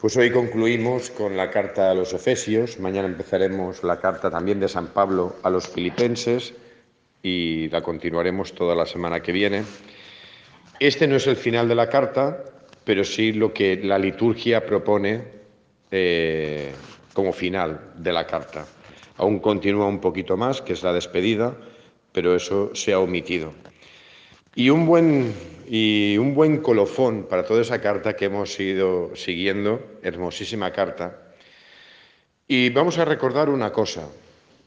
Pues hoy concluimos con la carta a los Efesios, mañana empezaremos la carta también de San Pablo a los Filipenses y la continuaremos toda la semana que viene. Este no es el final de la carta, pero sí lo que la liturgia propone eh, como final de la carta. Aún continúa un poquito más, que es la despedida, pero eso se ha omitido. Y un buen, y un buen colofón para toda esa carta que hemos ido siguiendo, hermosísima carta. Y vamos a recordar una cosa,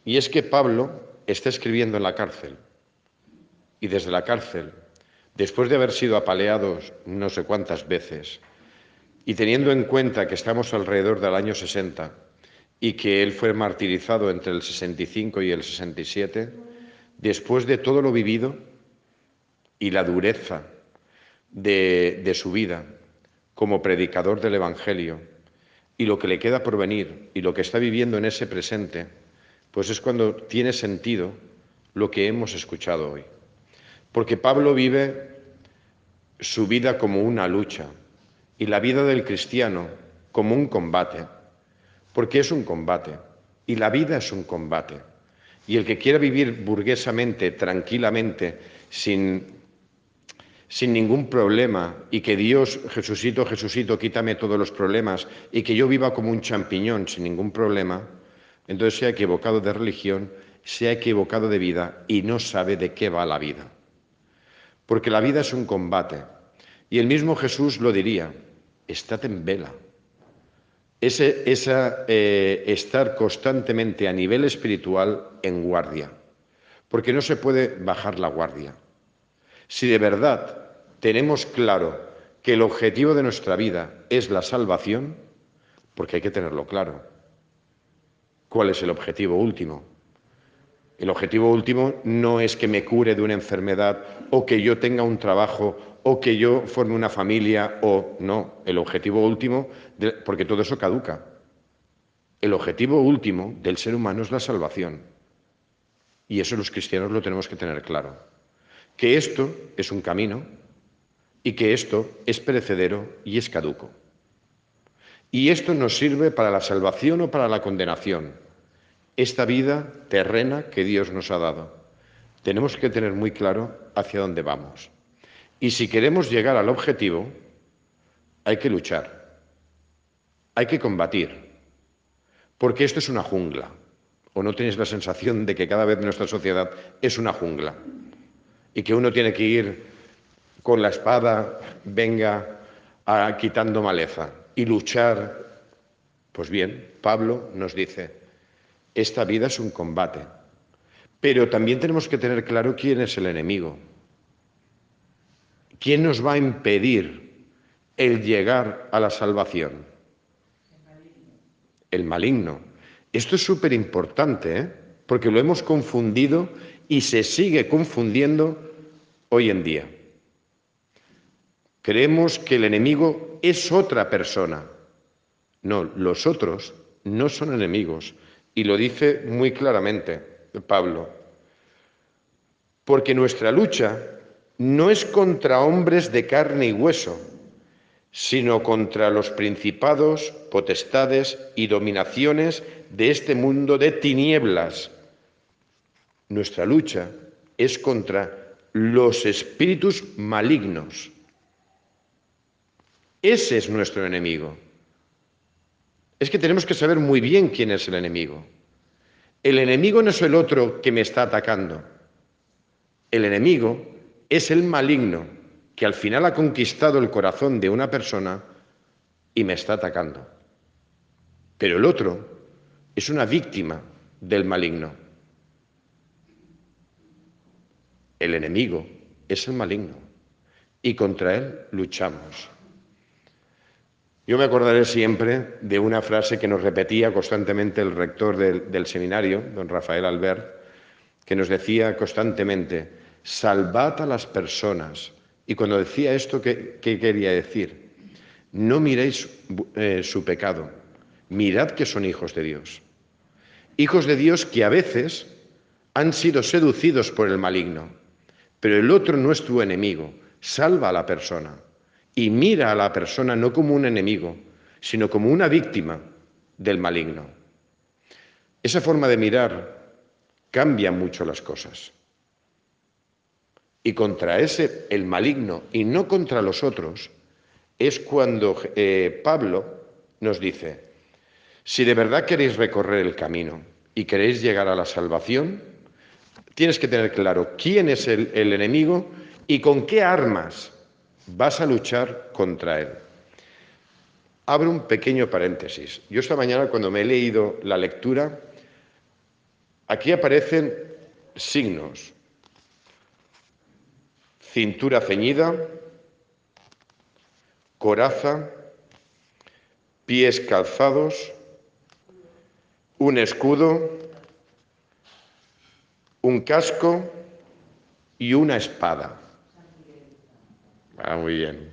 y es que Pablo está escribiendo en la cárcel. Y desde la cárcel, después de haber sido apaleados no sé cuántas veces, y teniendo en cuenta que estamos alrededor del año 60 y que él fue martirizado entre el 65 y el 67, después de todo lo vivido, y la dureza de, su vida como predicador del Evangelio y lo que le queda por venir y lo que está viviendo en ese presente, pues es cuando tiene sentido lo que hemos escuchado hoy. Porque Pablo vive su vida como una lucha y la vida del cristiano como un combate, porque es un combate y la vida es un combate. Y el que quiera vivir burguesamente, tranquilamente, sin sin ningún problema y que Dios, Jesucito, Jesucito, quítame todos los problemas y que yo viva como un champiñón sin ningún problema, entonces se ha equivocado de religión, se ha equivocado de vida y no sabe de qué va la vida. Porque la vida es un combate. Y el mismo Jesús lo diría, estate en vela. Ese, esa, eh, estar constantemente a nivel espiritual en guardia. Porque no se puede bajar la guardia. Si de verdad tenemos claro que el objetivo de nuestra vida es la salvación, porque hay que tenerlo claro. ¿Cuál es el objetivo último? El objetivo último no es que me cure de una enfermedad o que yo tenga un trabajo o que yo forme una familia o no. El objetivo último, porque todo eso caduca. El objetivo último del ser humano es la salvación. Y eso los cristianos lo tenemos que tener claro que esto es un camino y que esto es perecedero y es caduco. Y esto nos sirve para la salvación o para la condenación. Esta vida terrena que Dios nos ha dado. Tenemos que tener muy claro hacia dónde vamos. Y si queremos llegar al objetivo, hay que luchar, hay que combatir, porque esto es una jungla. ¿O no tenéis la sensación de que cada vez nuestra sociedad es una jungla? Y que uno tiene que ir con la espada, venga quitando maleza y luchar. Pues bien, Pablo nos dice, esta vida es un combate, pero también tenemos que tener claro quién es el enemigo. ¿Quién nos va a impedir el llegar a la salvación? El maligno. Esto es súper importante, ¿eh? porque lo hemos confundido y se sigue confundiendo hoy en día. Creemos que el enemigo es otra persona. No, los otros no son enemigos. Y lo dice muy claramente Pablo. Porque nuestra lucha no es contra hombres de carne y hueso, sino contra los principados, potestades y dominaciones de este mundo de tinieblas. Nuestra lucha es contra los espíritus malignos. Ese es nuestro enemigo. Es que tenemos que saber muy bien quién es el enemigo. El enemigo no es el otro que me está atacando. El enemigo es el maligno que al final ha conquistado el corazón de una persona y me está atacando. Pero el otro es una víctima del maligno. El enemigo es el maligno y contra él luchamos. Yo me acordaré siempre de una frase que nos repetía constantemente el rector del, seminario, don Rafael Albert, que nos decía constantemente, salvad a las personas. Y cuando decía esto, ¿qué, quería decir? No miréis eh, su pecado, mirad que son hijos de Dios. Hijos de Dios que a veces han sido seducidos por el maligno pero el otro no es tu enemigo. Salva a la persona y mira a la persona no como un enemigo, sino como una víctima del maligno. Esa forma de mirar cambia mucho las cosas. Y contra ese, el maligno, y no contra los otros, es cuando eh, Pablo nos dice, si de verdad queréis recorrer el camino y queréis llegar a la salvación, tienes que tener claro quién es el, enemigo y con qué armas vas a luchar contra él. Abro un pequeño paréntesis. Yo esta mañana cuando me he leído la lectura, aquí aparecen signos. Cintura ceñida, coraza, pies calzados, un escudo, un casco y una espada. Ah, muy bien.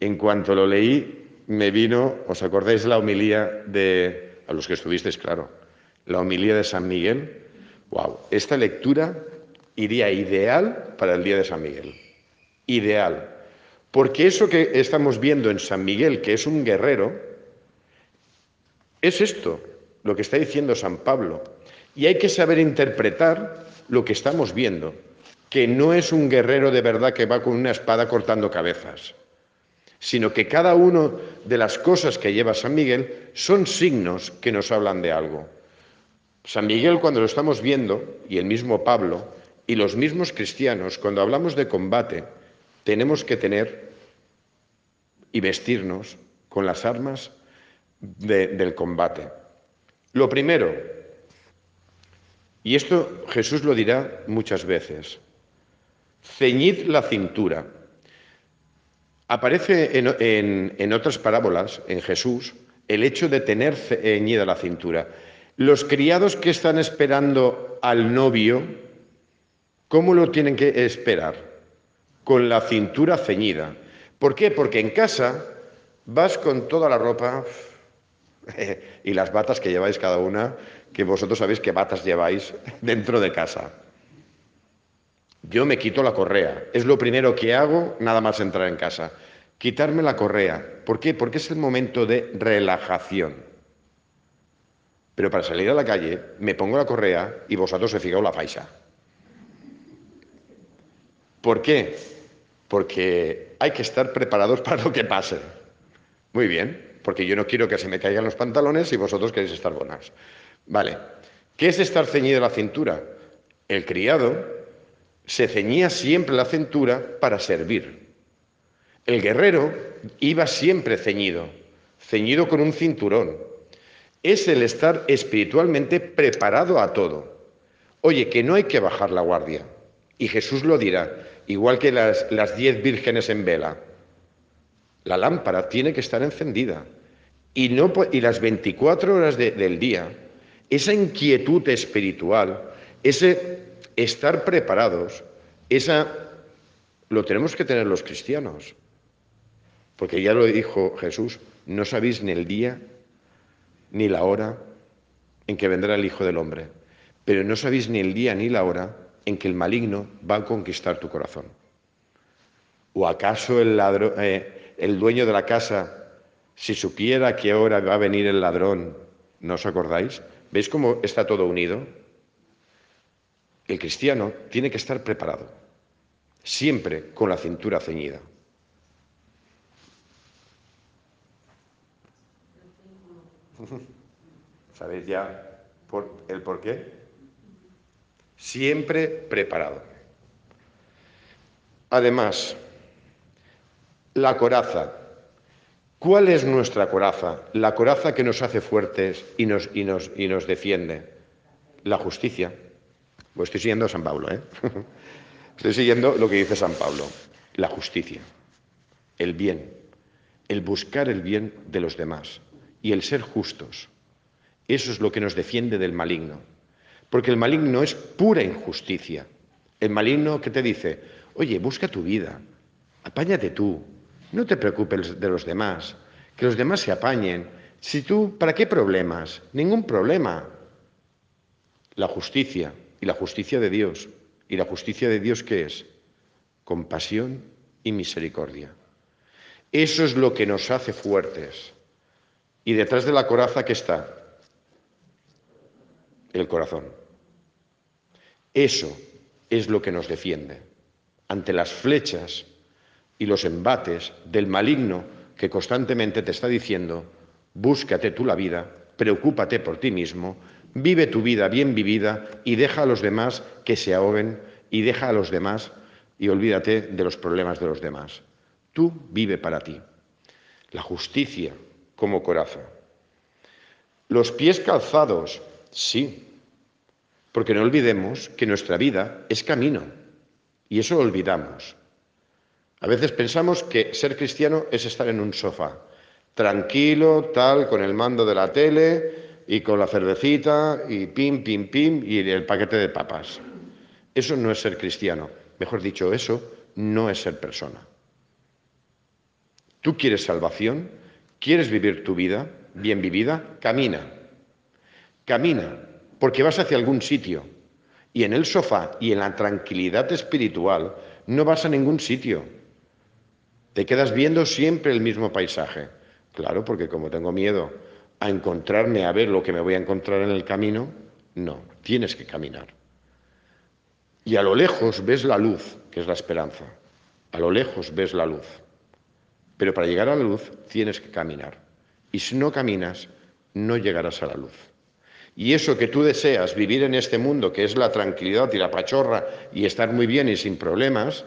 En cuanto lo leí, me vino, ¿os acordáis la homilía de, a los que estuvisteis, claro, la homilía de San Miguel? Wow, esta lectura iría ideal para el día de San Miguel. Ideal. Porque eso que estamos viendo en San Miguel, que es un guerrero, es esto, lo que está diciendo San Pablo. Y hay que saber interpretar lo que estamos viendo, que no es un guerrero de verdad que va con una espada cortando cabezas, sino que cada una de las cosas que lleva San Miguel son signos que nos hablan de algo. San Miguel cuando lo estamos viendo, y el mismo Pablo, y los mismos cristianos, cuando hablamos de combate, tenemos que tener y vestirnos con las armas del combate. Lo primero, y esto Jesús lo dirá muchas veces, ceñid la cintura. Aparece en, en otras parábolas, en Jesús, el hecho de tener ceñida la cintura. Los criados que están esperando al novio, ¿cómo lo tienen que esperar? Con la cintura ceñida. ¿Por qué? Porque en casa vas con toda la ropa y las batas que lleváis cada una, que vosotros sabéis qué batas lleváis dentro de casa. Yo me quito la correa. Es lo primero que hago nada más entrar en casa. Quitarme la correa. ¿Por qué? Porque es el momento de relajación. Pero para salir a la calle me pongo la correa y vosotros he fijado la faixa. ¿Por qué? Porque hay que estar preparados para lo que pase. Muy bien porque yo no quiero que se me caigan los pantalones y vosotros queréis estar buenas. Vale, ¿qué es estar ceñido la cintura? El criado se ceñía siempre la cintura para servir. El guerrero iba siempre ceñido, ceñido con un cinturón. Es el estar espiritualmente preparado a todo. Oye, que no hay que bajar la guardia. Y Jesús lo dirá, igual que las, las diez vírgenes en vela. La lámpara tiene que estar encendida. Y, no, y las 24 horas del día, esa inquietud espiritual, ese estar preparados, esa lo tenemos que tener los cristianos. Porque ya lo dijo Jesús, no sabéis ni el día ni la hora en que vendrá el Hijo del Hombre, pero no sabéis ni el día ni la hora en que el maligno va a conquistar tu corazón. ¿O acaso el ladrón, eh, el dueño de la casa, si supiera que ahora va a venir el ladrón, ¿no os acordáis? ¿Veis cómo está todo unido? El cristiano tiene que estar preparado, siempre con la cintura ceñida. ¿Sabéis ya el por qué? Siempre preparado. Además, la coraza. ¿Cuál es nuestra coraza? La coraza que nos hace fuertes y nos, y nos, y nos defiende. La justicia. Pues estoy siguiendo a San Pablo, ¿eh? Estoy siguiendo lo que dice San Pablo. La justicia, el bien, el buscar el bien de los demás y el ser justos. Eso es lo que nos defiende del maligno. Porque el maligno es pura injusticia. El maligno que te dice, oye, busca tu vida, apáñate tú, no te preocupes de los demás, que los demás se apañen. Si tú, ¿para qué problemas? Ningún problema. La justicia y la justicia de Dios. ¿Y la justicia de Dios qué es? Compasión y misericordia. Eso es lo que nos hace fuertes. Y detrás de la coraza, ¿qué está? El corazón. Eso es lo que nos defiende ante las flechas y los embates del maligno que constantemente te está diciendo, búscate tú la vida, preocúpate por ti mismo, vive tu vida bien vivida y deja a los demás que se ahoguen y deja a los demás y olvídate de los problemas de los demás. Tú vive para ti. La justicia como coraza. Los pies calzados, sí, porque no olvidemos que nuestra vida es camino y eso lo olvidamos. A veces pensamos que ser cristiano es estar en un sofá, tranquilo, tal, con el mando de la tele y con la cervecita y pim, pim, pim y el paquete de papas. Eso no es ser cristiano. Mejor dicho, eso no es ser persona. ¿Tú quieres salvación? ¿Quieres vivir tu vida bien vivida? Camina. Camina, porque vas hacia algún sitio. Y en el sofá y en la tranquilidad espiritual no vas a ningún sitio. Te quedas viendo siempre el mismo paisaje. Claro, porque como tengo miedo a encontrarme, a ver lo que me voy a encontrar en el camino, no, tienes que caminar. Y a lo lejos ves la luz, que es la esperanza. A lo lejos ves la luz. Pero para llegar a la luz tienes que caminar. Y si no caminas, no llegarás a la luz. Y eso que tú deseas, vivir en este mundo, que es la tranquilidad y la pachorra y estar muy bien y sin problemas,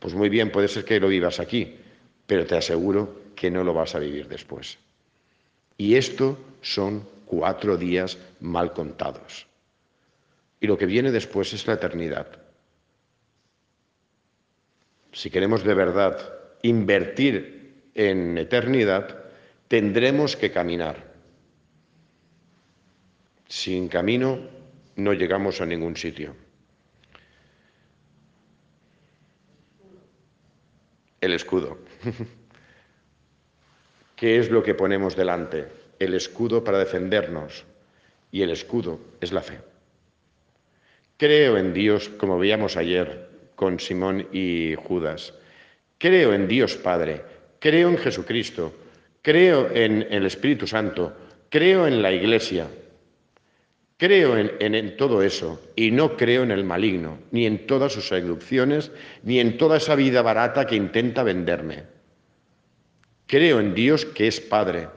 pues muy bien, puede ser que lo vivas aquí, pero te aseguro que no lo vas a vivir después. Y esto son cuatro días mal contados. Y lo que viene después es la eternidad. Si queremos de verdad invertir en eternidad, tendremos que caminar. Sin camino no llegamos a ningún sitio. El escudo. ¿Qué es lo que ponemos delante? El escudo para defendernos. Y el escudo es la fe. Creo en Dios, como veíamos ayer con Simón y Judas. Creo en Dios Padre. Creo en Jesucristo. Creo en el Espíritu Santo. Creo en la Iglesia. Creo en, todo eso y no creo en el maligno, ni en todas sus seducciones, ni en toda esa vida barata que intenta venderme. Creo en Dios que es Padre,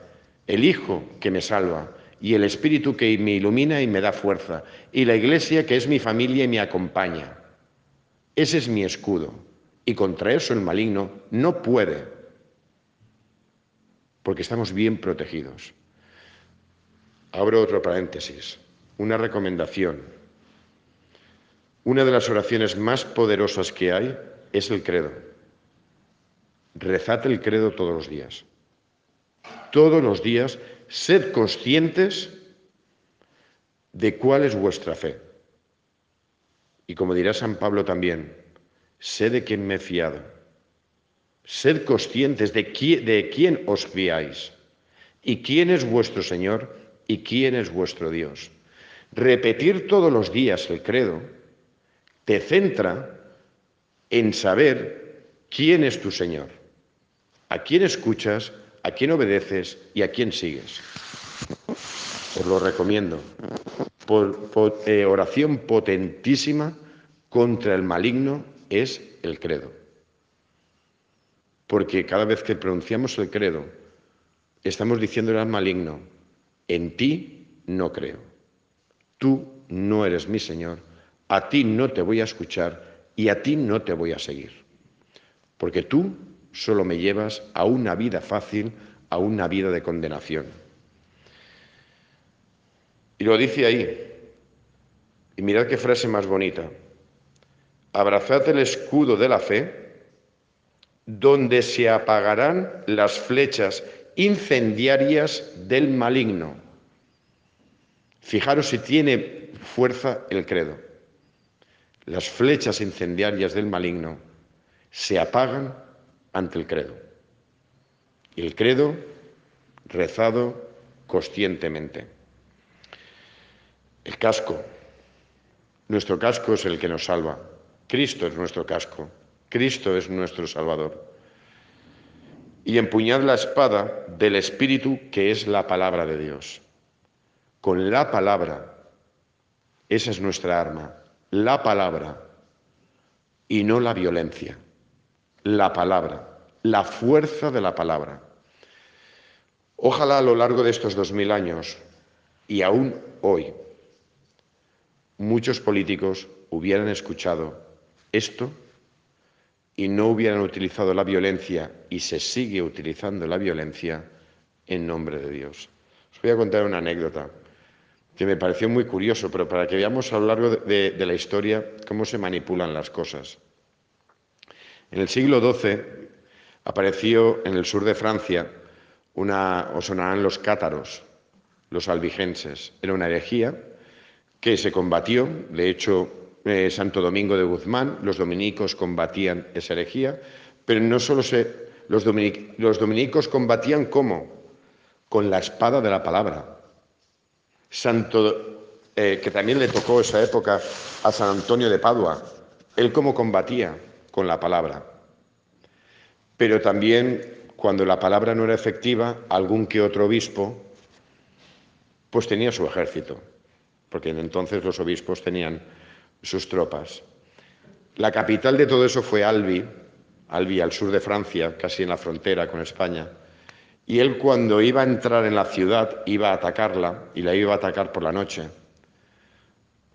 el Hijo que me salva y el Espíritu que me ilumina y me da fuerza, y la Iglesia que es mi familia y me acompaña. Ese es mi escudo. Y contra eso el maligno no puede, porque estamos bien protegidos. Abro otro paréntesis una recomendación. Una de las oraciones más poderosas que hay es el credo. Rezad el credo todos los días. Todos los días, sed conscientes de cuál es vuestra fe. Y como dirá San Pablo también, sé de quién me he fiado. Sed conscientes de de quién os fiáis y quién es vuestro Señor y quién es vuestro Dios. Repetir todos los días el credo te centra en saber quién es tu Señor, a quién escuchas, a quién obedeces y a quién sigues. Os lo recomiendo. Eh, oración potentísima contra el maligno es el credo. Porque cada vez que pronunciamos el credo, estamos diciéndole al maligno, en ti no creo tú no eres mi Señor, a ti no te voy a escuchar y a ti no te voy a seguir. Porque tú solo me llevas a una vida fácil, a una vida de condenación. Y lo dice ahí. Y mirad qué frase más bonita. Abrazad el escudo de la fe, donde se apagarán las flechas incendiarias del maligno. Fijaros si tiene fuerza el credo. Las flechas incendiarias del maligno se apagan ante el credo. El credo rezado conscientemente. El casco. Nuestro casco es el que nos salva. Cristo es nuestro casco. Cristo es nuestro Salvador. y empuñad la espada del Espíritu, que es la palabra de Dios. Con la palabra, esa es nuestra arma, la palabra y no la violencia, la palabra, la fuerza de la palabra. Ojalá a lo largo de estos dos mil años y aún hoy muchos políticos hubieran escuchado esto y no hubieran utilizado la violencia y se sigue utilizando la violencia en nombre de Dios. Os voy a contar una anécdota que me pareció muy curioso, pero para que veamos a lo largo de, la historia cómo se manipulan las cosas. En el siglo XII apareció en el sur de Francia una, o sonarán los cátaros, los albigenses. Era una herejía que se combatió, de hecho, eh, Santo Domingo de Guzmán, los dominicos combatían esa herejía, pero no solo se, los, los dominicos combatían cómo, con la espada de la palabra. Santo, eh, que también le tocó esa época a San Antonio de Padua, él cómo combatía con la palabra. Pero también cuando la palabra no era efectiva, algún que otro obispo, pues tenía su ejército, porque entonces los obispos tenían sus tropas. La capital de todo eso fue Albi, Albi al sur de Francia, casi en la frontera con España. Y él cuando iba a entrar en la ciudad iba a atacarla y la iba a atacar por la noche,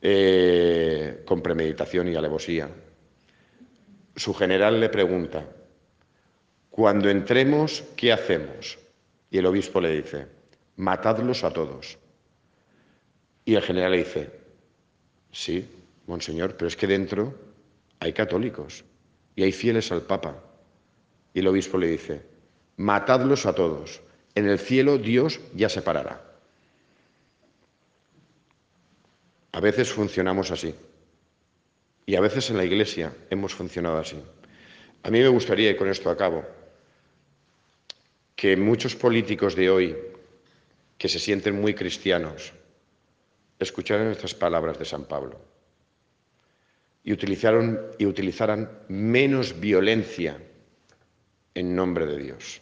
eh, con premeditación y alevosía. Su general le pregunta, cuando entremos, ¿qué hacemos? Y el obispo le dice, matadlos a todos. Y el general le dice, sí, Monseñor, pero es que dentro hay católicos y hay fieles al Papa. Y el obispo le dice, matadlos a todos. En el cielo Dios ya separará. A veces funcionamos así. Y a veces en la iglesia hemos funcionado así. A mí me gustaría, y con esto acabo, que muchos políticos de hoy, que se sienten muy cristianos, escucharan estas palabras de San Pablo y, utilizaron, y utilizaran menos violencia en nombre de Dios.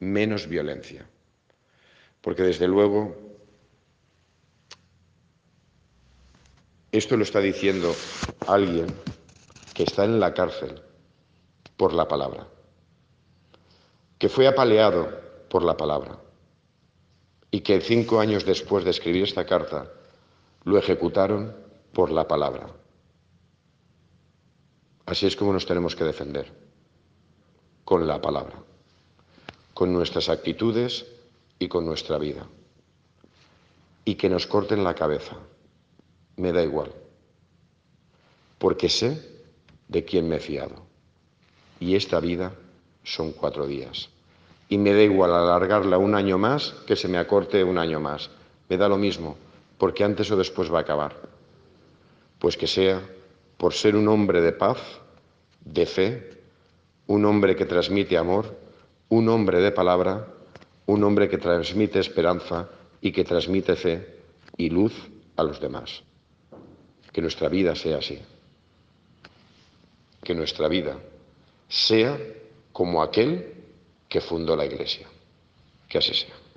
Menos violencia. Porque desde luego esto lo está diciendo alguien que está en la cárcel por la palabra, que fue apaleado por la palabra y que cinco años después de escribir esta carta lo ejecutaron por la palabra. Así es como nos tenemos que defender, con la palabra, con nuestras actitudes y con nuestra vida. Y que nos corten la cabeza, me da igual, porque sé de quién me he fiado. Y esta vida son cuatro días. Y me da igual alargarla un año más que se me acorte un año más. Me da lo mismo, porque antes o después va a acabar. Pues que sea por ser un hombre de paz, de fe, un hombre que transmite amor, un hombre de palabra, un hombre que transmite esperanza y que transmite fe y luz a los demás. Que nuestra vida sea así. Que nuestra vida sea como aquel que fundó la Iglesia. Que así sea.